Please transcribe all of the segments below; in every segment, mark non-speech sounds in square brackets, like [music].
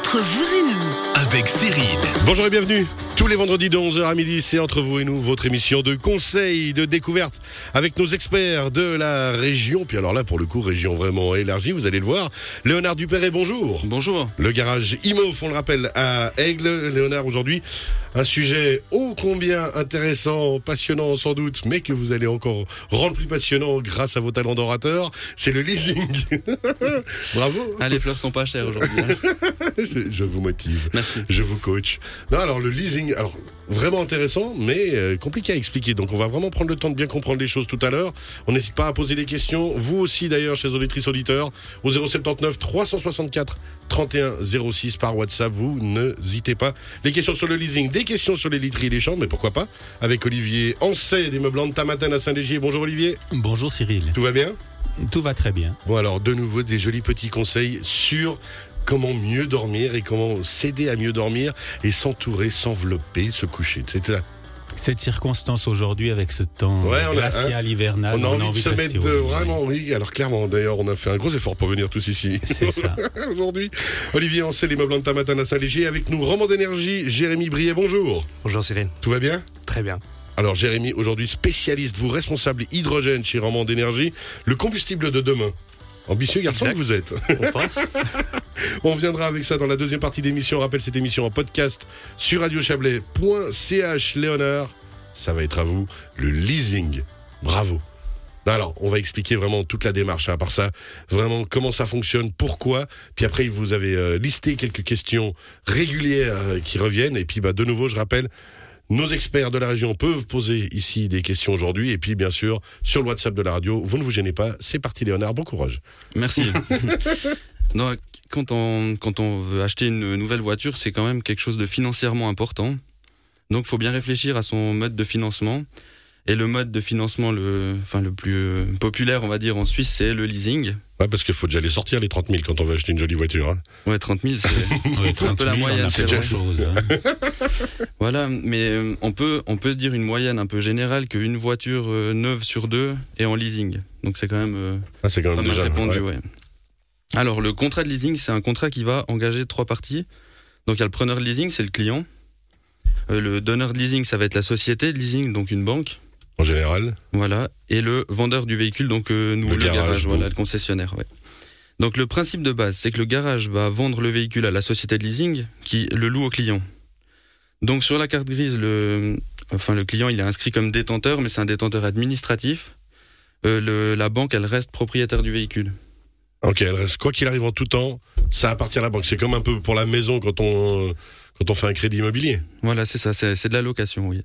Entre vous et nous, avec Cyril. Bonjour et bienvenue. Tous les vendredis de 11h à midi, c'est entre vous et nous votre émission de conseils, de découverte avec nos experts de la région. Puis alors là, pour le coup, région vraiment élargie, vous allez le voir. Léonard Dupéret, bonjour. Bonjour. Le garage IMO, on le rappelle, à Aigle. Léonard, aujourd'hui, un sujet ô combien intéressant, passionnant sans doute, mais que vous allez encore rendre plus passionnant grâce à vos talents d'orateur. C'est le leasing. [laughs] Bravo. Ah, les fleurs sont pas chères aujourd'hui. hein. [laughs] je, je vous motive. Merci. Je vous coach. Non, alors le leasing, alors vraiment intéressant, mais euh, compliqué à expliquer. Donc on va vraiment prendre le temps de bien comprendre les choses tout à l'heure. On n'hésite pas à poser des questions. Vous aussi d'ailleurs, chers auditrices auditeurs, au 079 364 31 06 par WhatsApp. Vous n'hésitez pas. Les questions sur le leasing, des questions sur les literies et les chambres, mais pourquoi pas Avec Olivier Ancet des meubles de Tamatin à Saint-Légier. Bonjour Olivier. Bonjour Cyril, Tout va bien? Tout va très bien. Bon alors de nouveau des jolis petits conseils sur comment mieux dormir et comment s'aider à mieux dormir et s'entourer, s'envelopper, se coucher. C'est ça. Cette circonstance aujourd'hui avec ce temps Ouais, on a- glacial hivernal, on a envie de se mettre de, oui. vraiment, oui. Alors clairement, d'ailleurs, on a fait un gros effort pour venir tous ici. [laughs] C'est ça. [laughs] Aujourd'hui, Olivier Ancel, les meubles de matin à Saint-Léger, avec nous, Roman d'énergie, Jérémy Briet, bonjour. Bonjour Cyril. Tout va bien? Très bien. Alors Jérémy, aujourd'hui spécialiste, vous responsable hydrogène chez Roman d'énergie, le combustible de demain. Ambitieux garçon Exact. que vous êtes. On pense [laughs] On reviendra avec ça dans la deuxième partie d'émission. On rappelle cette émission en podcast sur radiochablais.ch. Léonard, ça va être à vous, le leasing. Bravo. Alors, on va expliquer vraiment toute la démarche, hein, à part ça, vraiment comment ça fonctionne, pourquoi. Puis après, vous avez euh, listé quelques questions régulières euh, qui reviennent. Et puis, bah, de nouveau, je rappelle, nos experts de la région peuvent poser ici des questions aujourd'hui. Et puis, bien sûr, sur le WhatsApp de la radio, vous ne vous gênez pas. C'est parti, Léonard. Bon courage. Merci. [laughs] [laughs] Non, quand, on, quand on veut acheter une nouvelle voiture, c'est quand même quelque chose de financièrement important. Donc, il faut bien réfléchir à son mode de financement. Et le mode de financement le, enfin, le plus populaire, on va dire, en Suisse, c'est le leasing. Ouais, parce qu'il faut déjà les sortir, les 30 000, quand on veut acheter une jolie voiture. hein. Ouais, 30 000, [laughs] c'est un 30 peu la 000, moyenne. c'est déjà- chose. hein. [laughs] Voilà, mais euh, on peut, on peut dire une moyenne un peu générale qu'une voiture euh, neuve sur deux est en leasing. Donc, c'est quand même. euh, Ah, c'est quand Pas même mal déjà. répondu, ouais. ouais. Alors, le contrat de leasing, c'est un contrat qui va engager trois parties. Donc, il y a le preneur de leasing, c'est le client. Euh, le donneur de leasing, ça va être la société de leasing, donc une banque. En général. Voilà. Et le vendeur du véhicule, donc euh, nous, Le le, garage, voilà, le concessionnaire. Ouais. Donc, le principe de base, c'est que le garage va vendre le véhicule à la société de leasing qui le loue au client. Donc, sur la carte grise, le, enfin, le client, il est inscrit comme détenteur, mais c'est un détenteur administratif. Euh, le- la banque, elle reste propriétaire du véhicule. Ok, elle reste. Quoi qu'il arrive en tout temps, ça appartient à la banque. C'est comme un peu pour la maison quand on, quand on fait un crédit immobilier. Voilà, c'est ça, c'est c'est de la location, oui.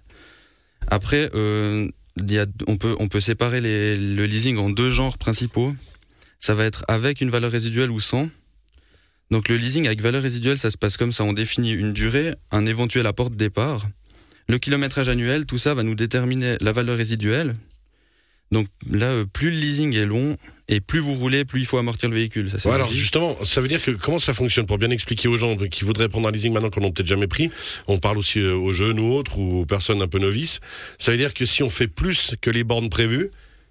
Après, euh, on, peut, séparer le leasing en deux genres principaux. Ça va être avec une valeur résiduelle ou sans. Donc le leasing avec valeur résiduelle, ça se passe comme ça. On définit une durée, un éventuel apport de départ, le kilométrage annuel, tout ça va nous déterminer la valeur résiduelle. Donc là, euh, plus le leasing est long et plus vous roulez, plus il faut amortir le véhicule. Ça, c'est Ouais, alors justement, ça veut dire que comment ça fonctionne pour bien expliquer aux gens qui voudraient prendre un leasing maintenant qu'on n'a peut-être jamais pris. On parle aussi euh, aux jeunes ou autres ou aux personnes un peu novices. Ça veut dire que si on fait plus que les bornes prévues,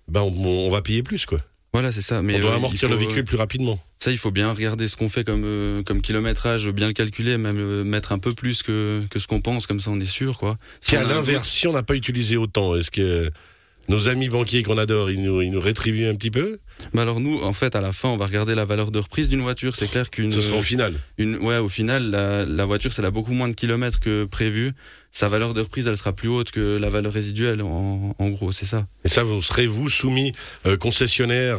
ben on, on va payer plus quoi. Voilà, c'est ça. Mais on doit euh, amortir le véhicule plus rapidement. Ça, il faut bien regarder ce qu'on fait comme, euh, comme kilométrage, bien le calculer, même euh, mettre un peu plus que, que ce qu'on pense, comme ça on est sûr, quoi. Si à l'inverse, si on n'a pas utilisé autant, est-ce que euh, nos amis banquiers qu'on adore, ils nous, ils nous rétribuent un petit peu Bah alors nous, en fait, à la fin, on va regarder la valeur de reprise d'une voiture. C'est clair qu'une, Ce sera au final. une, ouais, au final, la, la voiture, elle a beaucoup moins de kilomètres que prévu. Sa valeur de reprise, elle sera plus haute que la valeur résiduelle, en, en gros, c'est ça. Et ça, vous serez vous soumis euh, concessionnaire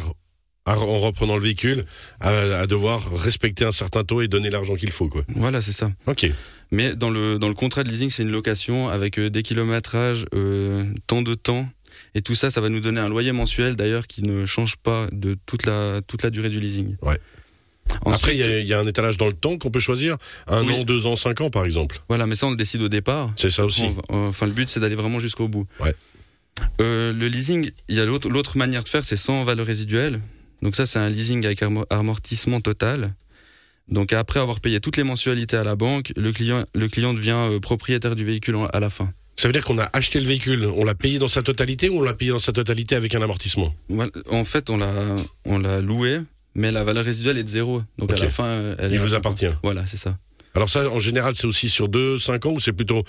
à- en reprenant le véhicule à, à devoir respecter un certain taux et donner l'argent qu'il faut quoi. Voilà, c'est ça. Ok. Mais dans le, dans le contrat de leasing, c'est une location avec euh, des kilométrages, euh, tant de temps. Et tout ça, ça va nous donner un loyer mensuel d'ailleurs qui ne change pas de toute la, toute la durée du leasing. Ouais. Ensuite, Après, il y a- il y, a un étalage dans le temps qu'on peut choisir. Un Oui. an, deux ans, cinq ans, par exemple. Voilà, mais ça on le décide au départ. C'est ça aussi. Va- euh, Enfin, le but c'est d'aller vraiment jusqu'au bout. Ouais. Euh, le leasing, il y a l'autre manière de faire, c'est sans valeur résiduelle. Donc ça, c'est un leasing avec amor- amortissement total. Donc après avoir payé toutes les mensualités à la banque, le client, le client devient euh, propriétaire du véhicule à la fin. Ça veut dire qu'on a acheté le véhicule, on l'a payé dans sa totalité ou on l'a payé dans sa totalité avec un amortissement? En fait, on l'a, on l'a loué, mais la valeur résiduelle est de zéro. Donc à la fin, elle Il vous appartient. Voilà, c'est ça. Alors ça, en général, c'est aussi sur 2, 5 ans ou c'est plutôt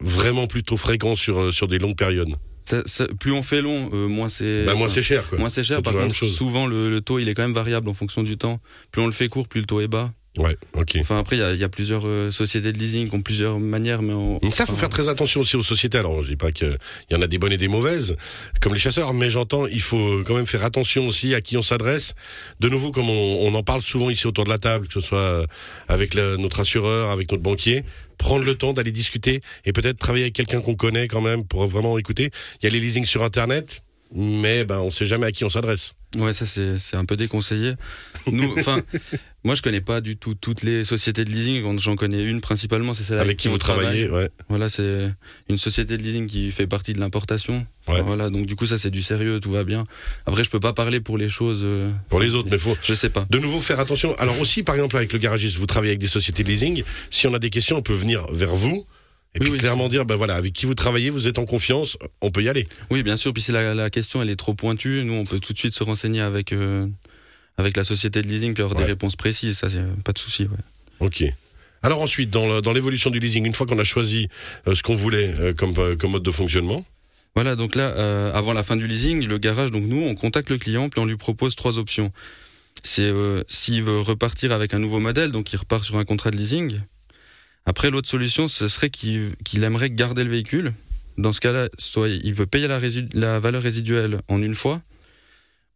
vraiment plutôt fréquent sur, euh, sur des longues périodes? Ça- ça- plus on fait long, euh, moins c'est. bah, Moins c'est cher. Quoi. moins c'est cher. Par contre, souvent le, le taux il est quand même variable en fonction du temps. Plus on le fait court, plus le taux est bas. Ouais, ok. Enfin après il y a, il y a plusieurs euh, sociétés de leasing qui ont plusieurs manières, mais on, Mais ça, faut enfin, faire très attention aussi aux sociétés. Alors, je dis pas qu'il y en a des bonnes et des mauvaises, comme les chasseurs, mais j'entends, il faut quand même faire attention aussi à qui on s'adresse. De nouveau, comme on, on en parle souvent ici autour de la table, que ce soit euh, avec notre assureur, avec notre banquier, prendre le temps d'aller discuter et peut-être travailler avec quelqu'un qu'on connaît quand même pour vraiment écouter. Il y a les leasings sur Internet, mais ben, on sait jamais à qui on s'adresse. Ouais, ça c'est c'est un peu déconseillé. Nous, enfin, [laughs] moi je connais pas du tout toutes les sociétés de leasing. J'en connais une principalement, c'est celle Avec qui on vous travaillez, travaille. ouais. Voilà, c'est une société de leasing qui fait partie de l'importation. Enfin, Ouais. Voilà, donc du coup ça c'est du sérieux, tout va bien. Après je peux pas parler pour les choses. euh, Pour les autres, mais faut, je sais pas. De nouveau, faire attention. Alors aussi, par exemple, avec le garagiste, vous travaillez avec des sociétés de leasing. Si on a des questions, on peut venir vers vous. Et Oui, puis oui, clairement dire, ben voilà, avec qui vous travaillez, vous êtes en confiance, on peut y aller. Oui, bien sûr. Puis si la, la question elle est trop pointue, nous on peut tout de suite se renseigner avec euh, avec la société de leasing puis avoir Ouais. des réponses précises. Ça, pas de souci. Ouais. Ok. Alors ensuite, dans l'évolution du leasing, une fois qu'on a choisi euh, ce qu'on voulait euh, comme, euh, comme mode de fonctionnement, Voilà, donc là, euh, avant la fin du leasing, le garage, donc nous, on contacte le client, puis on lui propose trois options. C'est euh, s'il veut repartir avec un nouveau modèle, donc il repart sur un contrat de leasing. Après, l'autre solution, ce serait qu'il aimerait garder le véhicule. Dans ce cas-là, soit il veut payer la valeur résiduelle en une fois,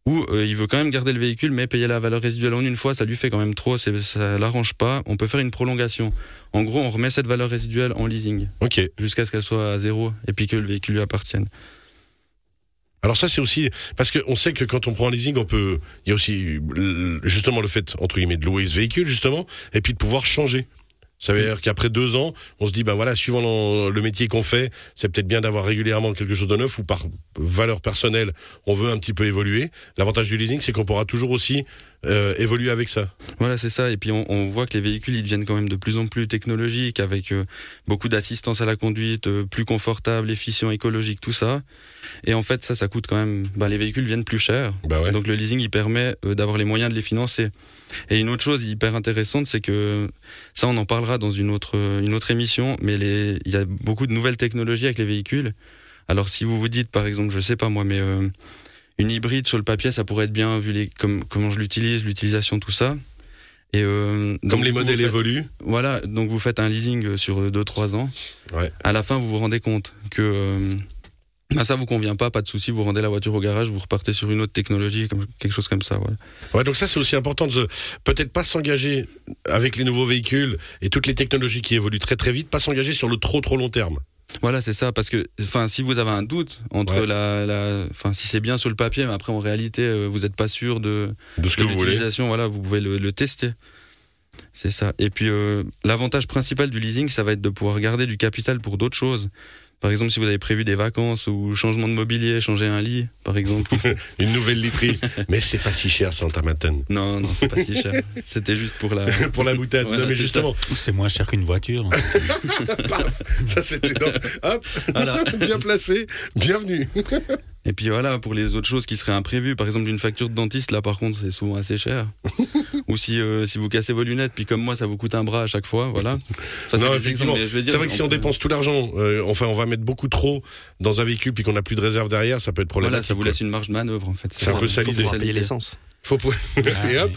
ou euh, il veut quand même garder le véhicule, mais payer la valeur résiduelle en une fois, ça lui fait quand même trop, ça l'arrange pas. On peut faire une prolongation. En gros, on remet cette valeur résiduelle en leasing ok. jusqu'à ce qu'elle soit à zéro et puis que le véhicule lui appartienne. Alors ça, c'est aussi parce qu'on sait que quand on prend un leasing, on peut. Il y a aussi justement le fait entre guillemets de louer ce véhicule justement, et puis de pouvoir changer. Ça veut dire qu'après deux ans, on se dit, ben voilà, suivant le, métier qu'on fait, c'est peut-être bien d'avoir régulièrement quelque chose de neuf ou par valeur personnelle, on veut un petit peu évoluer. L'avantage du leasing, c'est qu'on pourra toujours aussi euh, évoluer avec ça. Voilà, c'est ça. Et puis on, on voit que les véhicules, ils deviennent quand même de plus en plus technologiques, avec euh, beaucoup d'assistance à la conduite, euh, plus confortable, efficient, écologique, tout ça. Et en fait, ça, ça coûte quand même. Bah, les véhicules viennent plus chers. Bah ouais. Donc le leasing, il permet euh, d'avoir les moyens de les financer. Et une autre chose hyper intéressante, c'est que ça, on en parlera dans une autre euh, une autre émission. Mais les, il y a beaucoup de nouvelles technologies avec les véhicules. Alors si vous vous dites, par exemple, je sais pas moi, mais euh, une hybride sur le papier, ça pourrait être bien vu les comme comment je l'utilise, l'utilisation, tout ça. Et euh, Comme les modèles faites- évoluent. Voilà, donc vous faites un leasing sur 2-3 ans. Ouais. À la fin, vous vous rendez compte que euh, bah, ça vous convient pas, pas de souci, vous rendez la voiture au garage, vous repartez sur une autre technologie, comme, quelque chose comme ça. Voilà. Ouais, donc ça c'est aussi important de peut-être pas s'engager avec les nouveaux véhicules et toutes les technologies qui évoluent très très vite, pas s'engager sur le trop trop long terme. Voilà, c'est ça, parce que enfin, si vous avez un doute entre Ouais. la, la, enfin, si c'est bien sur le papier, mais après en réalité, euh, vous n'êtes pas sûr de, De ce que vous voulez. l'utilisation, voilà, vous pouvez le, le tester. C'est ça. Et puis euh, l'avantage principal du leasing, ça va être de pouvoir garder du capital pour d'autres choses. Par exemple, si vous avez prévu des vacances ou changement de mobilier, changer un lit, par exemple. [laughs] Une nouvelle literie. Mais c'est pas si cher Santa-Maten. non, non, c'est pas si cher. C'était juste pour la. [laughs] Pour la boutade. Voilà, non mais c'est justement, c'est moins cher qu'une voiture. [laughs] ça c'était dans... Hop, Voilà. bien placé, bienvenue. Et puis voilà, pour les autres choses qui seraient imprévues, par exemple une facture de dentiste, là par contre c'est souvent assez cher. [laughs] Ou si, euh, si vous cassez vos lunettes, puis comme moi ça vous coûte un bras à chaque fois, voilà. Enfin, Non, c'est vrai que si on dépense tout l'argent, euh, enfin on va mettre beaucoup trop dans un véhicule puis qu'on n'a plus de réserve derrière, ça peut être problématique. Voilà, ça vous laisse une marge de manœuvre en fait. C'est un peu ça Faut payer l'essence. Faut pour- [laughs] Ah, Et hop,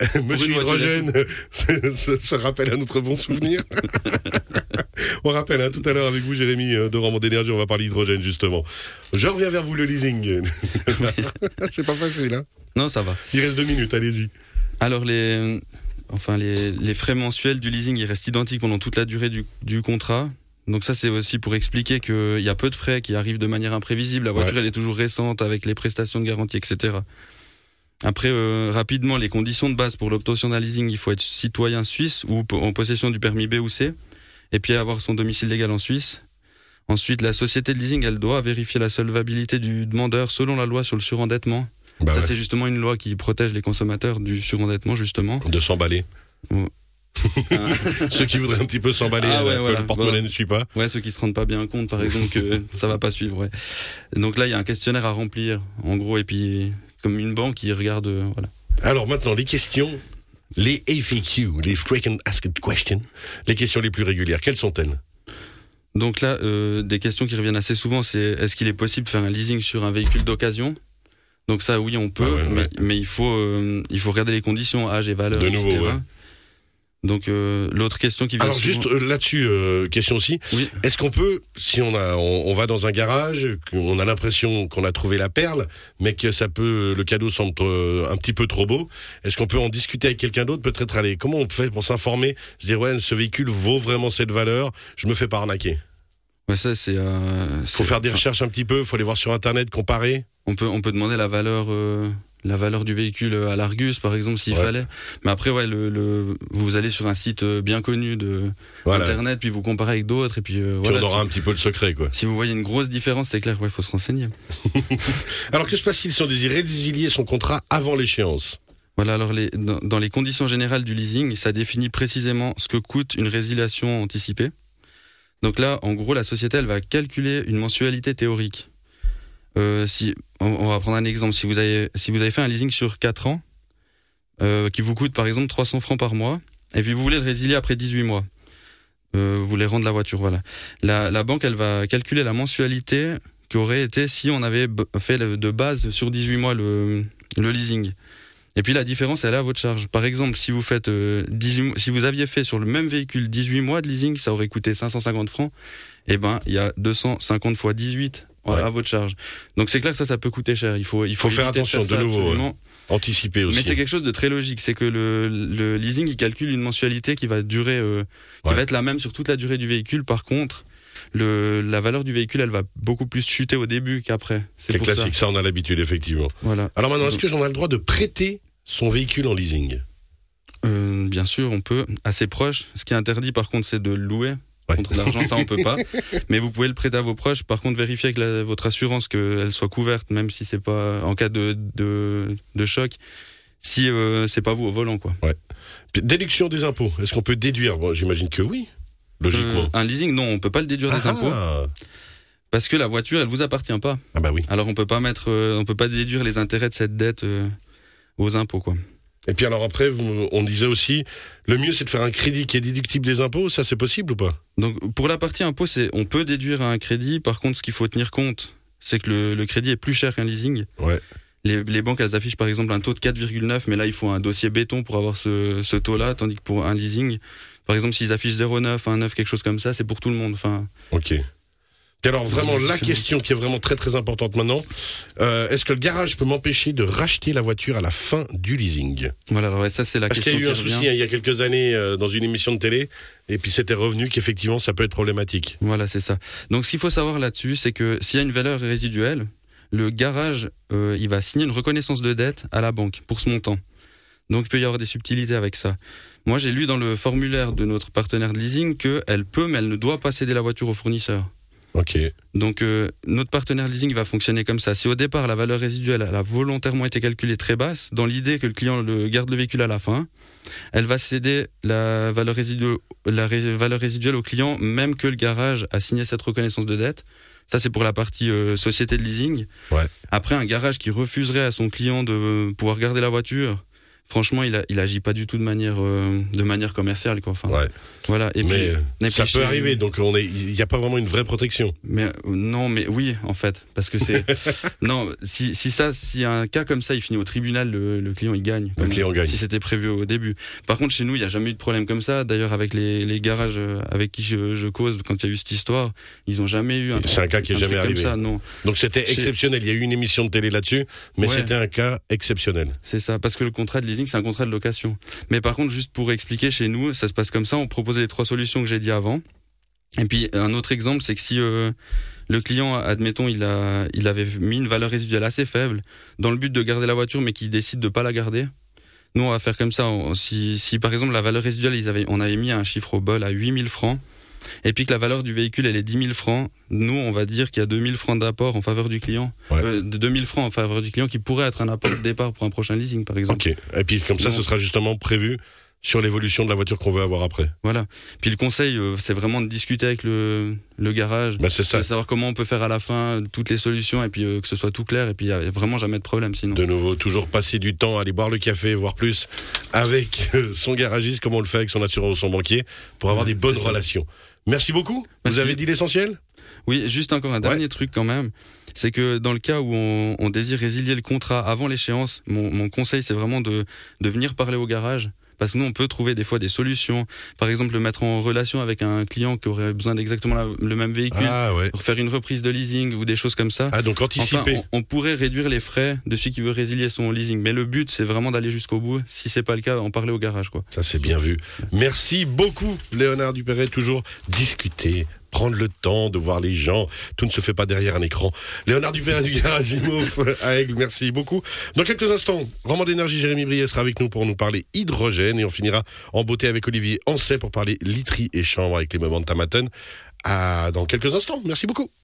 [laughs] Monsieur Hydrogène [laughs] se, rappelle à notre bon souvenir. [laughs] on rappelle hein, tout à l'heure avec vous, Jérémy, euh, de Rendement d'énergie, on va parler d'hydrogène justement. Je reviens vers vous, le leasing. C'est pas facile, hein Non, ça va. Il reste deux minutes, allez-y. Alors les, enfin les, les frais mensuels du leasing, ils restent identiques pendant toute la durée du, du contrat. Donc ça c'est aussi pour expliquer qu'il y a peu de frais qui arrivent de manière imprévisible. La voiture Ouais. elle est toujours récente avec les prestations de garantie, etc. Après euh, rapidement les conditions de base pour l'obtention d'un leasing, il faut être citoyen suisse ou en possession du permis B ou C, et puis avoir son domicile légal en Suisse. Ensuite, la société de leasing, elle doit vérifier la solvabilité du demandeur selon la loi sur le surendettement. Bah ça, ouais, c'est justement une loi qui protège les consommateurs du surendettement, justement. de s'emballer. Ouais. [laughs] Ceux qui voudraient un petit peu s'emballer, Ah ouais, euh, que voilà. le porte-monnaie Voilà. ne suit pas. Ouais, ceux qui se rendent pas bien compte, par exemple, que ça va pas suivre. Ouais. Donc là, il y a un questionnaire à remplir, en gros, et puis comme une banque qui regarde, euh, voilà. Alors maintenant, les questions Les FAQ, les Frequent Asked Questions, les questions les plus régulières, quelles sont-elles? Donc là, euh, des questions qui reviennent assez souvent, c'est est-ce qu'il est possible de faire un leasing sur un véhicule d'occasion? Donc ça, oui, on peut, Ah ouais, mais, ouais. mais il faut il faut regarder les conditions, âge et valeur, De nouveau, etc. ouais. Donc euh, l'autre question qui vient Alors souvent- juste euh, là-dessus, euh, question aussi. Oui. Est-ce qu'on peut, si on a, on, on va dans un garage, qu'on a l'impression qu'on a trouvé la perle, mais que ça peut, le cadeau semble euh, un petit peu trop beau, est-ce qu'on peut en discuter avec quelqu'un d'autre, peut-être aller, comment on fait pour s'informer, se dire ouais, ce véhicule vaut vraiment cette valeur, je me fais pas arnaquer? Ouais, ça c'est. euh, Faut faire des recherches un petit peu, faut aller voir sur internet, comparer. On peut on peut demander la valeur euh, la valeur du véhicule à l'Argus par exemple s'il Ouais. fallait. Mais après ouais le, le vous allez sur un site euh, bien connu de Voilà. internet puis vous comparez avec d'autres et puis euh, Puis voilà. on aura un petit peu le secret, quoi. si vous voyez une grosse différence c'est clair ouais faut se renseigner. [laughs] Alors que se passe-t-il si on désire résilier son contrat avant l'échéance? Voilà, alors les, dans, dans les conditions générales du leasing, ça définit précisément ce que coûte une résiliation anticipée. Donc là, en gros, la société, elle va calculer une mensualité théorique. Euh, si, on, va prendre un exemple. Si vous avez, si vous avez fait un leasing sur 4 ans, euh, qui vous coûte par exemple 300 francs par mois, et puis vous voulez le résilier après 18 mois, euh, vous voulez rendre la voiture, voilà. La, la banque, elle va calculer la mensualité qui aurait été si on avait fait de base sur 18 mois le, le leasing. Et puis la différence, elle est à votre charge. Par exemple, si vous faites euh, 18, mois- si vous aviez fait sur le même véhicule 18 mois de leasing, ça aurait coûté 550 francs. Et ben, il y a 250 fois 18 Ouais. à votre charge. Donc c'est clair que ça, ça peut coûter cher. Il faut, il faut, Faut faire attention, de ça nouveau, absolument. Anticiper aussi. Mais c'est quelque chose de très logique. C'est que le, le leasing, il calcule une mensualité qui va durer, euh, qui Ouais. va être la même sur toute la durée du véhicule. Par contre, le, la valeur du véhicule, elle va beaucoup plus chuter au début qu'après. C'est classique, ça. on a l'habitude, effectivement. Voilà. Alors maintenant, est-ce que j'en ai le droit de prêter son véhicule en leasing? Euh, bien sûr, on peut, assez proche. Ce qui est interdit, par contre, c'est de le louer. Ouais. Contre l'argent, ça, on peut pas. [laughs] Mais vous pouvez le prêter à vos proches. Par contre, vérifiez avec la- votre assurance qu'elle soit couverte, même si c'est pas en cas de, de, de choc. Si euh, c'est pas vous au volant, quoi. Puis, Déduction des impôts, est-ce qu'on peut déduire? Bon, J'imagine que oui, logiquement. Euh, un leasing, non, on peut pas le déduire des Ah, impôts parce que la voiture, elle vous appartient pas. ah bah oui. Alors on peut pas mettre, euh, on peut pas déduire les intérêts de cette dette euh, aux impôts, quoi. Et puis alors après, on disait aussi, le mieux c'est de faire un crédit qui est déductible des impôts, ça c'est possible ou pas? Donc pour la partie impôt, c'est on peut déduire un crédit. Par contre, ce qu'il faut tenir compte, c'est que le, le crédit est plus cher qu'un leasing. Ouais. Les, les banques, elles affichent par exemple un taux de 4,9, mais là, il faut un dossier béton pour avoir ce, ce taux-là, tandis que pour un leasing, par exemple, s'ils affichent 0,9, 1,9, quelque chose comme ça, c'est pour tout le monde. Enfin, Ok. Et alors vraiment la question qui est vraiment très très importante maintenant, euh, est-ce que le garage peut m'empêcher de racheter la voiture à la fin du leasing? Voilà, alors ouais, ça, c'est la Parce qu'il question y a eu un revient. souci hein, il y a quelques années euh, dans une émission de télé, et puis c'était revenu qu'effectivement ça peut être problématique. Voilà, c'est ça. Donc, ce qu'il faut savoir là-dessus, c'est que s'il y a une valeur résiduelle, le garage, euh, il va signer une reconnaissance de dette à la banque pour ce montant. Donc, il peut y avoir des subtilités avec ça. Moi, j'ai lu dans le formulaire de notre partenaire de leasing qu'elle peut, mais elle ne doit pas céder la voiture au fournisseur. Ok. Donc, euh, notre partenaire leasing va fonctionner comme ça. Si au départ, la valeur résiduelle elle a volontairement été calculée très basse, dans l'idée que le client le garde le véhicule à la fin, elle va céder la valeur résiduelle, la ré- valeur résiduelle au client, même que le garage a signé cette reconnaissance de dette. Ça, c'est pour la partie euh, société de leasing. Ouais. Après, un garage qui refuserait à son client de pouvoir garder la voiture, franchement, il, a, il agit pas du tout de manière, euh, de manière commerciale. Quoi. Enfin, Ouais. voilà. Et mais puis, euh, ça peut arriver, donc on est, il n'y a pas vraiment une vraie protection. mais euh, non, mais oui, en fait, parce que c'est [laughs] non. Si, si ça, si un cas comme ça, il finit au tribunal, le, le client il gagne. Le client gagne. Si c'était prévu au début. Par contre, chez nous, il n'y a jamais eu de problème comme ça. D'ailleurs, avec les, les garages avec qui je, je cause, quand il y a eu cette histoire, ils ont jamais eu un. C'est un cas qui est jamais arrivé. Comme ça, non, Donc c'était exceptionnel. Il y a eu une émission de télé là-dessus, mais Ouais. c'était un cas exceptionnel. c'est ça. Parce que le contrat de leasing, c'est un contrat de location. Mais par contre, juste pour expliquer, chez nous, ça se passe comme ça. On proposait les trois solutions que j'ai dit avant. Et puis un autre exemple, c'est que si euh, le client, admettons, il a, il avait mis une valeur résiduelle assez faible dans le but de garder la voiture, mais qu'il décide de pas la garder. Nous, on va faire comme ça. Si, si par exemple la valeur résiduelle, ils avaient, on avait mis un chiffre au bol à 8000 francs, et puis que la valeur du véhicule, elle est 10 000 francs, nous, on va dire qu'il y a 2000 francs d'apport en faveur du client, Ouais. Euh, de 2000 francs en faveur du client qui pourrait être un apport de départ pour un prochain leasing, par exemple. Ok. Et puis comme ça, ce sera justement prévu sur l'évolution de la voiture qu'on veut avoir après. Voilà. Puis le conseil, euh, c'est vraiment de discuter avec le, le garage, Bah, c'est ça. de savoir comment on peut faire à la fin toutes les solutions et puis euh, que ce soit tout clair et puis il y a vraiment jamais de problème sinon. De nouveau, toujours passer du temps à aller boire le café, voire plus, avec euh, son garagiste, comme on le fait avec son assureur ou son banquier, pour avoir des bonnes ça. Merci beaucoup. Vous avez dit l'essentiel? Oui, juste encore un dernier truc quand même. C'est que dans le cas où on, on désire résilier le contrat avant l'échéance, mon, mon conseil c'est vraiment de, de venir parler au garage. Parce que nous, on peut trouver des fois des solutions. Par exemple, le mettre en relation avec un client qui aurait besoin d'exactement le même véhicule, Ah ouais. pour faire une reprise de leasing ou des choses comme ça. Ah donc Enfin, anticiper. on, on pourrait réduire les frais de celui qui veut résilier son leasing. Mais le but, c'est vraiment d'aller jusqu'au bout. Si c'est pas le cas, en parler au garage, quoi. Ça c'est bien vu. Merci beaucoup Léonard Dupéret, toujours discuter, prendre le temps de voir les gens. Tout ne se fait pas derrière un écran. Léonard Dupéret du [laughs] garage Imouf à Aigle, merci beaucoup. Dans quelques instants, Roman d'énergie, Jérémy Brier sera avec nous pour nous parler hydrogène et on finira en beauté avec Olivier Ancet pour parler literie et chambre avec les moments de Tamaten. À dans quelques instants. Merci beaucoup.